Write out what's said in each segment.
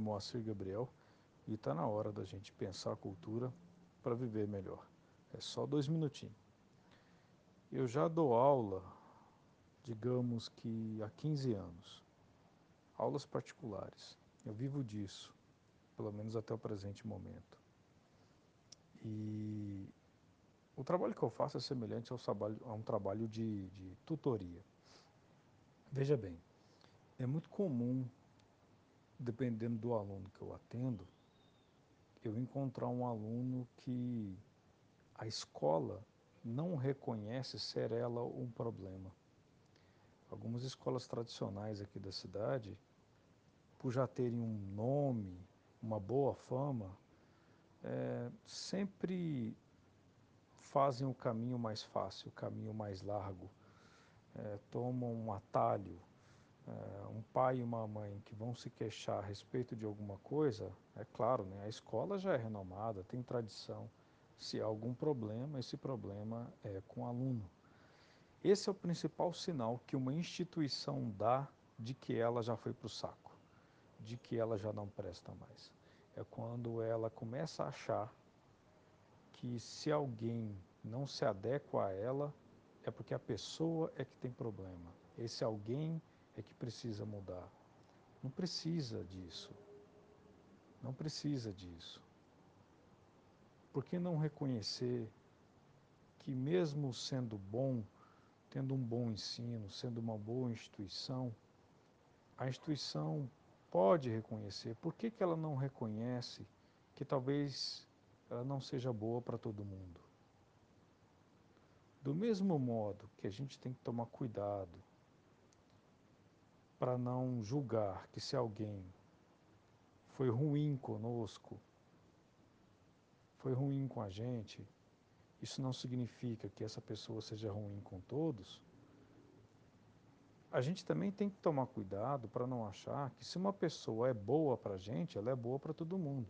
Moacir Gabriel e está na hora da gente pensar a cultura para viver melhor. É só dois minutinhos. Eu já dou aula, digamos que há 15 anos, aulas particulares. Eu vivo disso, pelo menos até o presente momento. E o trabalho que eu faço é semelhante ao trabalho, a um trabalho de, de tutoria. Veja bem, é muito comum, dependendo do aluno que eu atendo, eu encontrar um aluno que a escola não reconhece ser ela um problema. Algumas escolas tradicionais aqui da cidade, por já terem um nome, uma boa fama, é, sempre fazem o caminho mais fácil, o caminho mais largo, é, tomam um atalho. É, um pai e uma mãe que vão se queixar a respeito de alguma coisa, é claro, né, a escola já é renomada, tem tradição. Se há algum problema, esse problema é com o aluno. Esse é o principal sinal que uma instituição dá de que ela já foi para o saco, de que ela já não presta mais. É quando ela começa a achar que se alguém não se adequa a ela, é porque a pessoa é que tem problema. Esse alguém precisa mudar. Não precisa disso. Não precisa disso. Por que não reconhecer que, mesmo sendo bom, tendo um bom ensino, sendo uma boa instituição, a instituição pode reconhecer. Por que, que ela não reconhece que talvez ela não seja boa para todo mundo? Do mesmo modo que a gente tem que tomar cuidado para não julgar que se alguém foi ruim conosco, foi ruim com a gente, isso não significa que essa pessoa seja ruim com todos. A gente também tem que tomar cuidado para não achar que se uma pessoa é boa para a gente, ela é boa para todo mundo.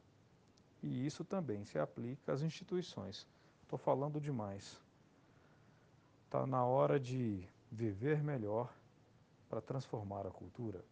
E isso também se aplica às instituições. Estou falando demais. Está na hora de viver melhor para transformar a cultura.